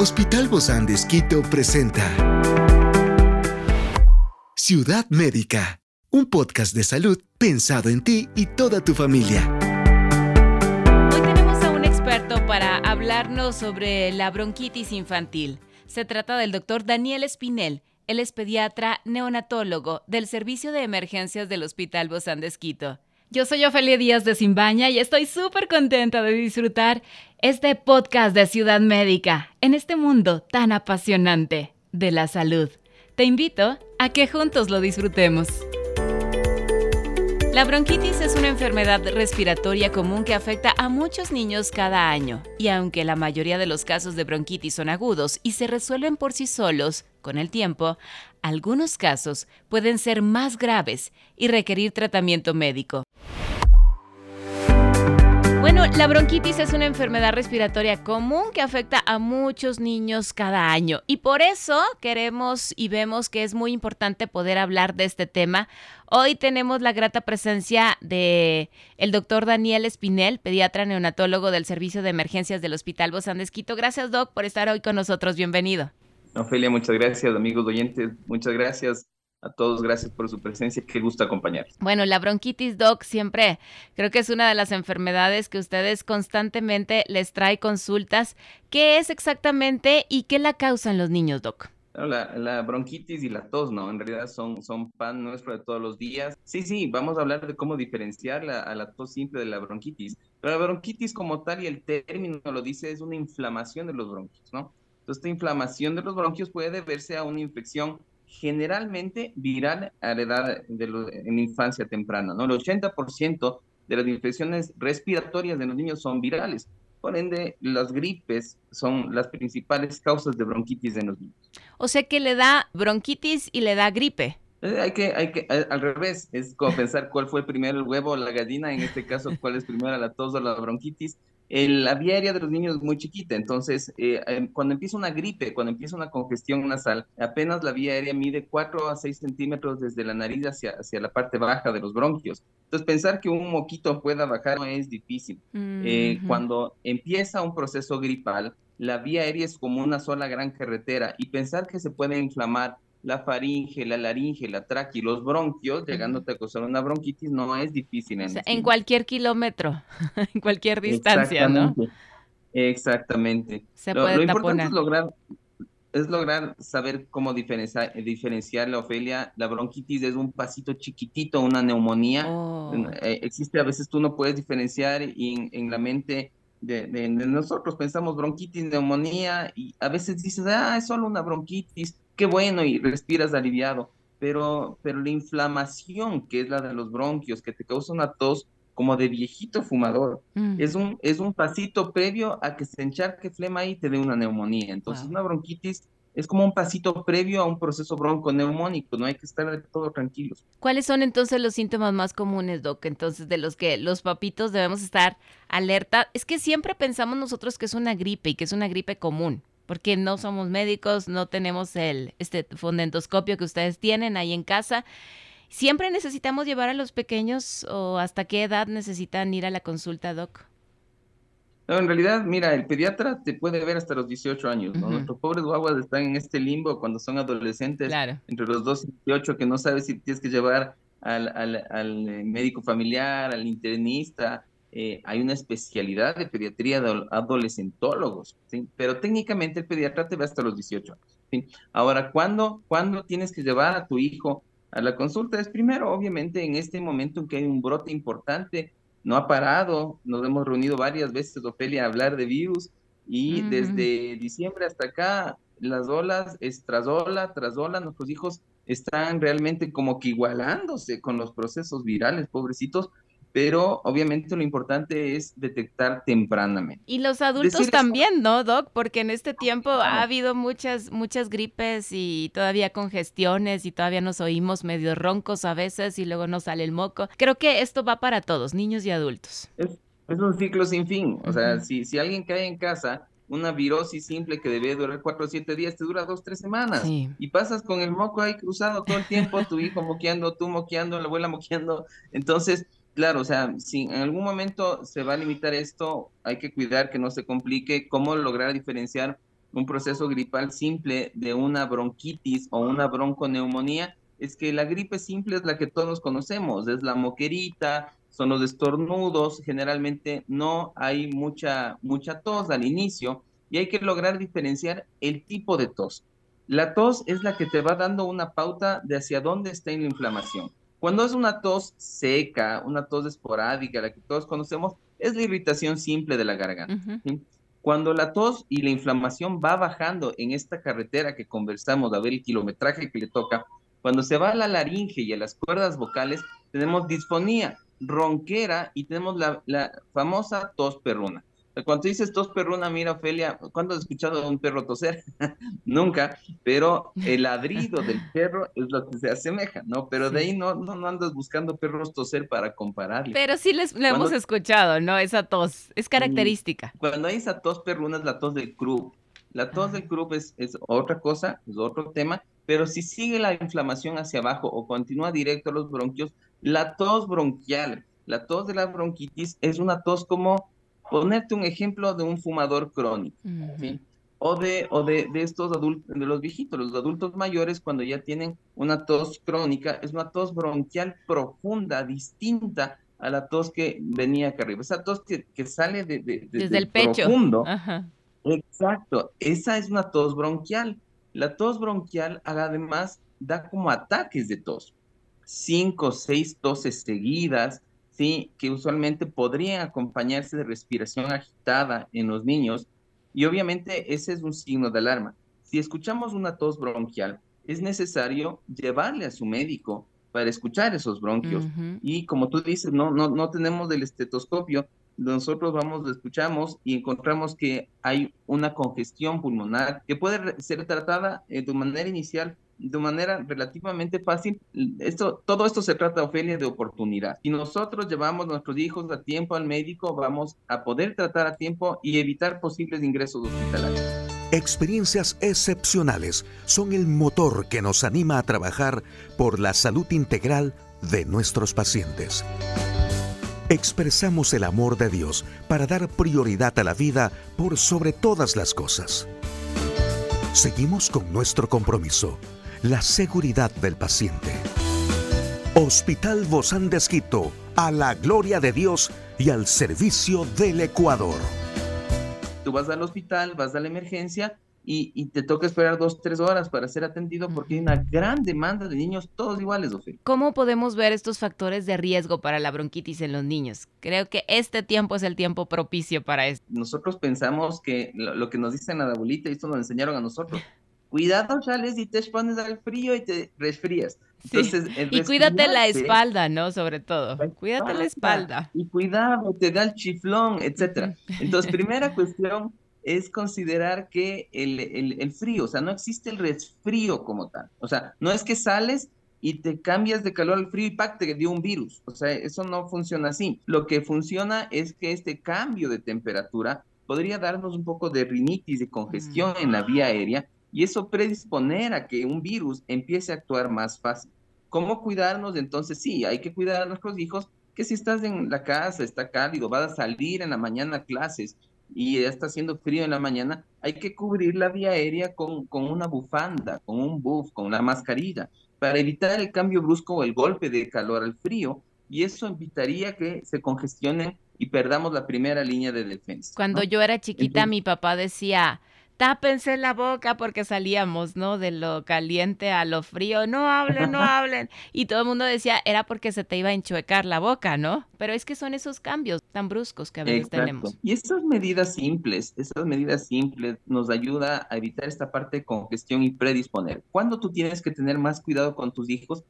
Hospital Bozán de Esquito presenta Ciudad Médica, un podcast de salud pensado en ti y toda tu familia. Hoy tenemos a un experto para hablarnos sobre la bronquitis infantil. Se trata del doctor Daniel Espinel. Él es pediatra neonatólogo del Servicio de Emergencias del Hospital Bozán de Esquito. Yo soy Ofelia Díaz de Simbaña y estoy súper contenta de disfrutar este podcast de Ciudad Médica en este mundo tan apasionante de la salud. Te invito a que juntos lo disfrutemos. La bronquitis es una enfermedad respiratoria común que afecta a muchos niños cada año, y aunque la mayoría de los casos de bronquitis son agudos y se resuelven por sí solos, con el tiempo, algunos casos pueden ser más graves y requerir tratamiento médico. Bueno, la bronquitis es una enfermedad respiratoria común que afecta a muchos niños cada año y por eso queremos y vemos que es muy importante poder hablar de este tema. Hoy tenemos la grata presencia de el doctor Daniel Espinel, pediatra neonatólogo del Servicio de Emergencias del Hospital Bozán de Esquito. Gracias, doc, por estar hoy con nosotros. Bienvenido. Ofelia, muchas gracias, amigos oyentes. Muchas gracias a todos, gracias por su presencia, qué gusto acompañar. Bueno, la bronquitis, doc, siempre creo que es una de las enfermedades que ustedes constantemente les trae consultas. ¿Qué es exactamente y qué la causan los niños, doc? La, bronquitis y la tos, ¿no? En realidad son, son pan nuestro de todos los días. Sí, sí, vamos a hablar de cómo diferenciar la, a la tos simple de la bronquitis. Pero la bronquitis como tal, y el término lo dice, es una inflamación de los bronquios, ¿no? Entonces, esta inflamación de los bronquios puede deberse a una infección generalmente viral a la edad de en infancia temprana, ¿no? El 80% de las infecciones respiratorias de los niños son virales. Por ende, las gripes son las principales causas de bronquitis en los niños. O sea que le da bronquitis y le da gripe. Eh, hay que, hay que, al revés, es como pensar cuál fue primero el huevo o la gallina, en este caso, cuál es primero la tos o la bronquitis la vía aérea de los niños es muy chiquita, entonces eh, em, cuando empieza una gripe, cuando empieza una congestión nasal, apenas la vía aérea mide 4 a 6 centímetros desde la nariz hacia, hacia la parte baja de los bronquios. Entonces pensar que un moquito pueda bajar no es difícil. Eh, cuando empieza un proceso gripal, la vía aérea es como una sola gran carretera y pensar que se puede inflamar la faringe, la laringe, la tráquea y los bronquios, llegándote a causar una bronquitis, no es difícil. En, en cualquier kilómetro, en cualquier distancia, ¿no? Exactamente. Se lo, puede importante es lograr, es lograr saber cómo diferenciar, diferenciar la Ofelia. La bronquitis es un pasito chiquitito, una neumonía. Oh. Eh, existe, a veces tú no puedes diferenciar y en, la mente de, de, nosotros pensamos bronquitis, neumonía y a veces dices, ah, es solo una bronquitis qué bueno y respiras aliviado, pero, pero la inflamación, que es la de los bronquios, que te causa una tos como de viejito fumador, mm. es, un, es un pasito previo a que se encharque flema y te dé una neumonía. Entonces, una bronquitis es como un pasito previo a un proceso bronconeumónico, no hay que estar de todo tranquilos. ¿Cuáles son entonces los síntomas más comunes, Doc? Entonces, de los que los papitos debemos estar alerta. Es que siempre pensamos nosotros que es una gripe y que es una gripe común porque no somos médicos, no tenemos el este fonendoscopio que ustedes tienen ahí en casa. ¿Siempre necesitamos llevar a los pequeños o hasta qué edad necesitan ir a la consulta, doc? No, en realidad, mira, el pediatra te puede ver hasta los 18 años, ¿no? Nuestros pobres guaguas están en este limbo cuando son adolescentes, entre los 2 y 18, que no sabes si tienes que llevar al, al, al eh, médico familiar, al internista, eh, hay una especialidad de pediatría de adolescentólogos, ¿sí? pero técnicamente el pediatra te va hasta los 18 años. ¿sí? Ahora, ¿cuándo, ¿cuándo tienes que llevar a tu hijo a la consulta? Es primero, obviamente, en este momento en que hay un brote importante, no ha parado, nos hemos reunido varias veces, Ofelia, a hablar de virus y desde diciembre hasta acá, las olas es tras ola, tras ola, nuestros hijos están realmente como que igualándose con los procesos virales, pobrecitos, pero obviamente lo importante es detectar tempranamente. Y los adultos también, ¿no, Doc? Porque en este tiempo ha habido muchas, muchas gripes y todavía congestiones y todavía nos oímos medio roncos a veces y luego nos sale el moco. Creo que esto va para todos, niños y adultos. Es, un ciclo sin fin. O sea, si, si alguien cae en casa una virosis simple que debe durar cuatro o siete días, te dura dos, tres semanas. Y pasas con el moco ahí cruzado todo el tiempo, tu hijo moqueando, tú moqueando, la abuela moqueando. Entonces, Claro, o sea, si en algún momento se va a limitar esto, hay que cuidar que no se complique, cómo lograr diferenciar un proceso gripal simple de una bronquitis o una bronconeumonía, es que la gripe simple es la que todos conocemos, es la moquerita, son los estornudos, generalmente no hay mucha, mucha tos al inicio y hay que lograr diferenciar el tipo de tos. La tos es la que te va dando una pauta de hacia dónde está la inflamación. Cuando es una tos seca, una tos esporádica, la que todos conocemos, es la irritación simple de la garganta. Cuando la tos y la inflamación va bajando en esta carretera que conversamos, a ver el kilometraje que le toca, cuando se va a la laringe y a las cuerdas vocales, tenemos disfonía, ronquera y tenemos la, la famosa tos perruna. Cuando dices tos perruna, mira, Ofelia, ¿cuándo has escuchado a un perro toser? Nunca, pero el ladrido del perro es lo que se asemeja, ¿no? Pero de ahí no, no, andas buscando perros toser para compararle. Pero sí les, le hemos escuchado, ¿no? Esa tos es característica. Cuando hay esa tos perruna es la tos del Krupp. La tos del Krupp es, es otra cosa, es otro tema, pero si sigue la inflamación hacia abajo o continúa directo a los bronquios, la tos bronquial, la tos de la bronquitis es una tos como ponerte un ejemplo de un fumador crónico, O de, o de, de, estos adultos, de los viejitos, los adultos mayores, cuando ya tienen una tos crónica, es una tos bronquial profunda, distinta a la tos que venía acá arriba. Esa tos que, que sale de, de, desde el pecho. Profundo. Exacto, esa es una tos bronquial. La tos bronquial además da como ataques de tos. Cinco, seis toses seguidas, ¿sí? que usualmente podrían acompañarse de respiración agitada en los niños y obviamente ese es un signo de alarma. Si escuchamos una tos bronquial, es necesario llevarle a su médico para escuchar esos bronquios. Y como tú dices, no, no, no tenemos el estetoscopio, nosotros vamos, lo escuchamos y encontramos que hay una congestión pulmonar que puede ser tratada eh, de manera inicial de manera relativamente fácil. Esto, todo esto se trata, Ofelia, de oportunidad. Si nosotros llevamos a nuestros hijos a tiempo al médico, vamos a poder tratar a tiempo y evitar posibles ingresos hospitalarios. Experiencias excepcionales son el motor que nos anima a trabajar por la salud integral de nuestros pacientes. Expresamos el amor de Dios para dar prioridad a la vida por sobre todas las cosas. Seguimos con nuestro compromiso la seguridad del paciente. Hospital Bozán de a la gloria de Dios y al servicio del Ecuador. Tú vas al hospital, vas a la emergencia y, te toca esperar dos, tres horas para ser atendido porque hay una gran demanda de niños, todos iguales, Ofelia. ¿Cómo podemos ver estos factores de riesgo para la bronquitis en los niños? Creo que este tiempo es el tiempo propicio para esto. Nosotros pensamos que lo, que nos dicen a la abuelita, y esto nos enseñaron a nosotros, cuidado, Charles, y te expones al frío y te resfrías. Entonces, y cuídate la espalda, ¿no? Sobre todo. Cuídate la espalda. Y cuidado, te da el chiflón, etcétera. Entonces, primera cuestión es considerar que el, el, frío, o sea, no existe el resfrío como tal. O sea, no es que sales y te cambias de calor al frío y ¡pac! te dio un virus. O sea, eso no funciona así. Lo que funciona es que este cambio de temperatura podría darnos un poco de rinitis, de congestión en la vía aérea y eso predisponer a que un virus empiece a actuar más fácil. ¿Cómo cuidarnos? Entonces sí, hay que cuidar a nuestros hijos, que si estás en la casa, está cálido, vas a salir en la mañana a clases y ya está haciendo frío en la mañana, hay que cubrir la vía aérea con, con una bufanda, con un buff, con una mascarilla, para evitar el cambio brusco o el golpe de calor al frío, y eso evitaría que se congestionen y perdamos la primera línea de defensa. Cuando yo era chiquita, mi papá decía, tápense la boca porque salíamos, ¿no? De lo caliente a lo frío, no hablen, no hablen. Y todo el mundo decía, era porque se te iba a enchuecar la boca, ¿no? Pero es que son esos cambios tan bruscos que a veces tenemos. Y estas medidas simples, esas medidas simples nos ayuda a evitar esta parte de congestión y predisponer. Cuando tú tienes que tener más cuidado con tus hijos,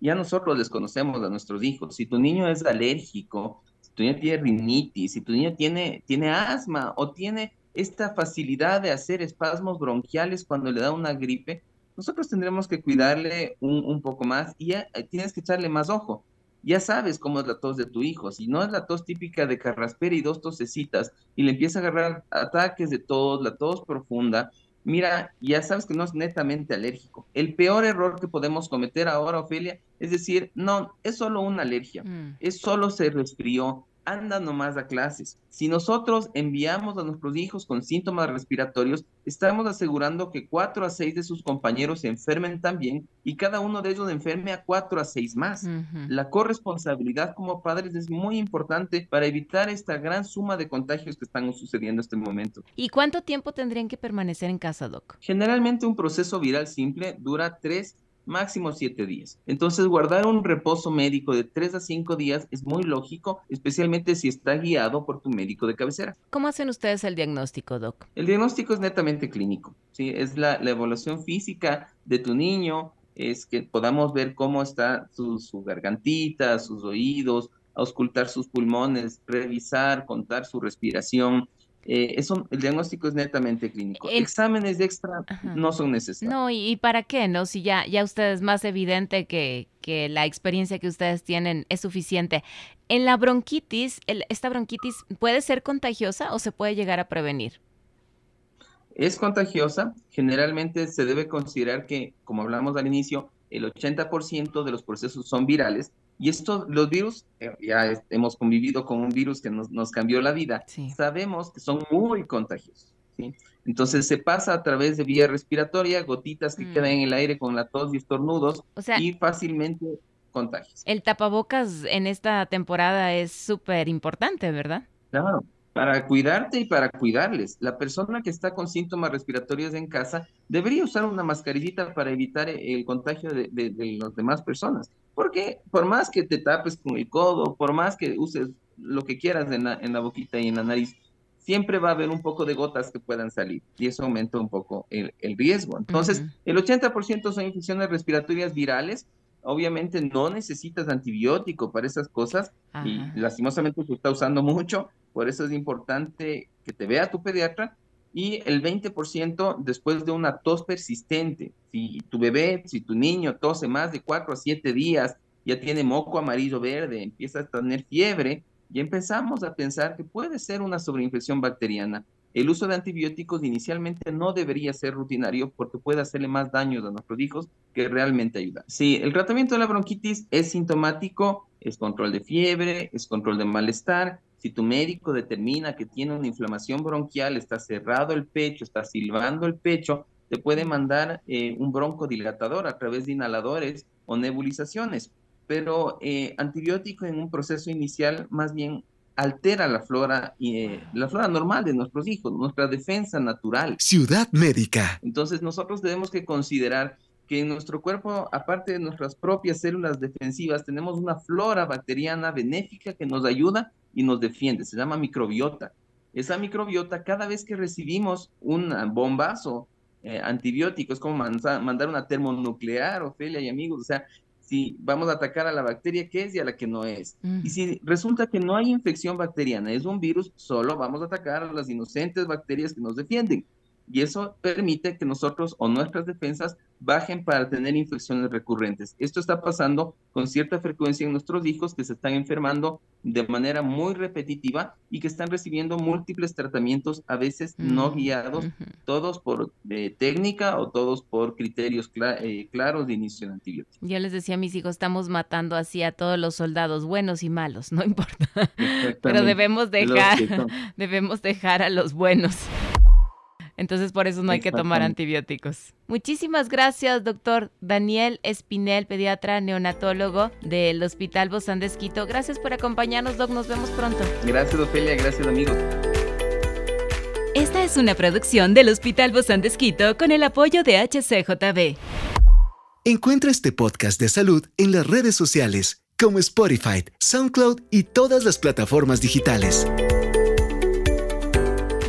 ya nosotros les conocemos a nuestros hijos. Si tu niño es alérgico, si tu niño tiene rinitis, si tu niño tiene, tiene asma o tiene esta facilidad de hacer espasmos bronquiales cuando le da una gripe, nosotros tendremos que cuidarle un, poco más y ya eh, tienes que echarle más ojo. Ya sabes cómo es la tos de tu hijo. Si no es la tos típica de carraspera y dos tosecitas y le empieza a agarrar ataques de tos, la tos profunda, mira, ya sabes que no es netamente alérgico. El peor error que podemos cometer ahora, Ofelia, es decir, no, es solo una alergia, mm. es solo se resfrió, anda nomás a clases. Si nosotros enviamos a nuestros hijos con síntomas respiratorios, estamos asegurando que cuatro a seis de sus compañeros se enfermen también y cada uno de ellos enferme a cuatro a seis más. La corresponsabilidad como padres es muy importante para evitar esta gran suma de contagios que están sucediendo en este momento. ¿Y cuánto tiempo tendrían que permanecer en casa, Doc? Generalmente un proceso viral simple dura tres máximo siete días. Entonces, guardar un reposo médico de tres a cinco días es muy lógico, especialmente si está guiado por tu médico de cabecera. ¿Cómo hacen ustedes el diagnóstico, Doc? El diagnóstico es netamente clínico, ¿sí? Es la, evaluación física de tu niño, es que podamos ver cómo está su, su gargantita, sus oídos, auscultar sus pulmones, revisar, contar su respiración, eh, eso, el diagnóstico es netamente clínico. Exámenes extra no son necesarios. No, ¿y, para qué? No, si ya, ya usted es más evidente que, que la experiencia que ustedes tienen es suficiente. En la bronquitis, ¿esta bronquitis puede ser contagiosa o se puede llegar a prevenir? Es contagiosa. Generalmente se debe considerar que, como hablamos al inicio, el 80% de los procesos son virales y esto, los virus, eh, ya hemos convivido con un virus que nos, nos cambió la vida, sabemos que son muy contagiosos. ¿sí? Entonces se pasa a través de vía respiratoria, gotitas que mm. quedan en el aire con la tos y estornudos y fácilmente contagios. El tapabocas en esta temporada es súper importante, ¿verdad? Claro, para cuidarte y para cuidarles. La persona que está con síntomas respiratorios en casa debería usar una mascarillita para evitar el contagio de, de, las demás personas. Porque por más que te tapes con el codo, por más que uses lo que quieras en la, en la boquita y en la nariz, siempre va a haber un poco de gotas que puedan salir y eso aumenta un poco el, el riesgo. Entonces, el 80% son infecciones respiratorias virales obviamente no necesitas antibiótico para esas cosas y lastimosamente se está usando mucho, por eso es importante que te vea tu pediatra y el 20% después de una tos persistente. Si tu bebé, si tu niño tose más de 4 a 7 días, ya tiene moco amarillo verde, empieza a tener fiebre, y empezamos a pensar que puede ser una sobreinfección bacteriana. El uso de antibióticos inicialmente no debería ser rutinario porque puede hacerle más daño a nuestros hijos que realmente ayudar. Sí, el tratamiento de la bronquitis es sintomático, es control de fiebre, es control de malestar. Si tu médico determina que tiene una inflamación bronquial, está cerrado el pecho, está silbando el pecho, te puede mandar eh, un broncodilatador a través de inhaladores o nebulizaciones. Pero eh, antibiótico en un proceso inicial más bien altera la flora, y eh, la flora normal de nuestros hijos, nuestra defensa natural. Ciudad médica. Entonces nosotros tenemos que considerar que en nuestro cuerpo, aparte de nuestras propias células defensivas, tenemos una flora bacteriana benéfica que nos ayuda y nos defiende. Se llama microbiota. Esa microbiota, cada vez que recibimos un bombazo eh, antibiótico, es como mandar una termonuclear, Ofelia y amigos, o sea, si vamos a atacar a la bacteria que es y a la que no es. Y si resulta que no hay infección bacteriana, es un virus, solo vamos a atacar a las inocentes bacterias que nos defienden y eso permite que nosotros o nuestras defensas bajen para tener infecciones recurrentes. Esto está pasando con cierta frecuencia en nuestros hijos que se están enfermando de manera muy repetitiva y que están recibiendo múltiples tratamientos, a veces no mm, guiados, todos por eh, técnica o todos por criterios eh, claros de inicio de antibióticos. Yo les decía a mis hijos, estamos matando así a todos los soldados, buenos y malos, no importa. Pero debemos dejar, debemos dejar a los buenos. Entonces por eso no hay que tomar antibióticos. Muchísimas gracias, doctor Daniel Espinel, pediatra neonatólogo del Hospital Bozán de Esquito. Gracias por acompañarnos, doc. Nos vemos pronto. Gracias, Ofelia. Gracias, amigos. Esta es una producción del Hospital Bozán de Esquito con el apoyo de HCJB. Encuentra este podcast de salud en las redes sociales como Spotify, SoundCloud y todas las plataformas digitales.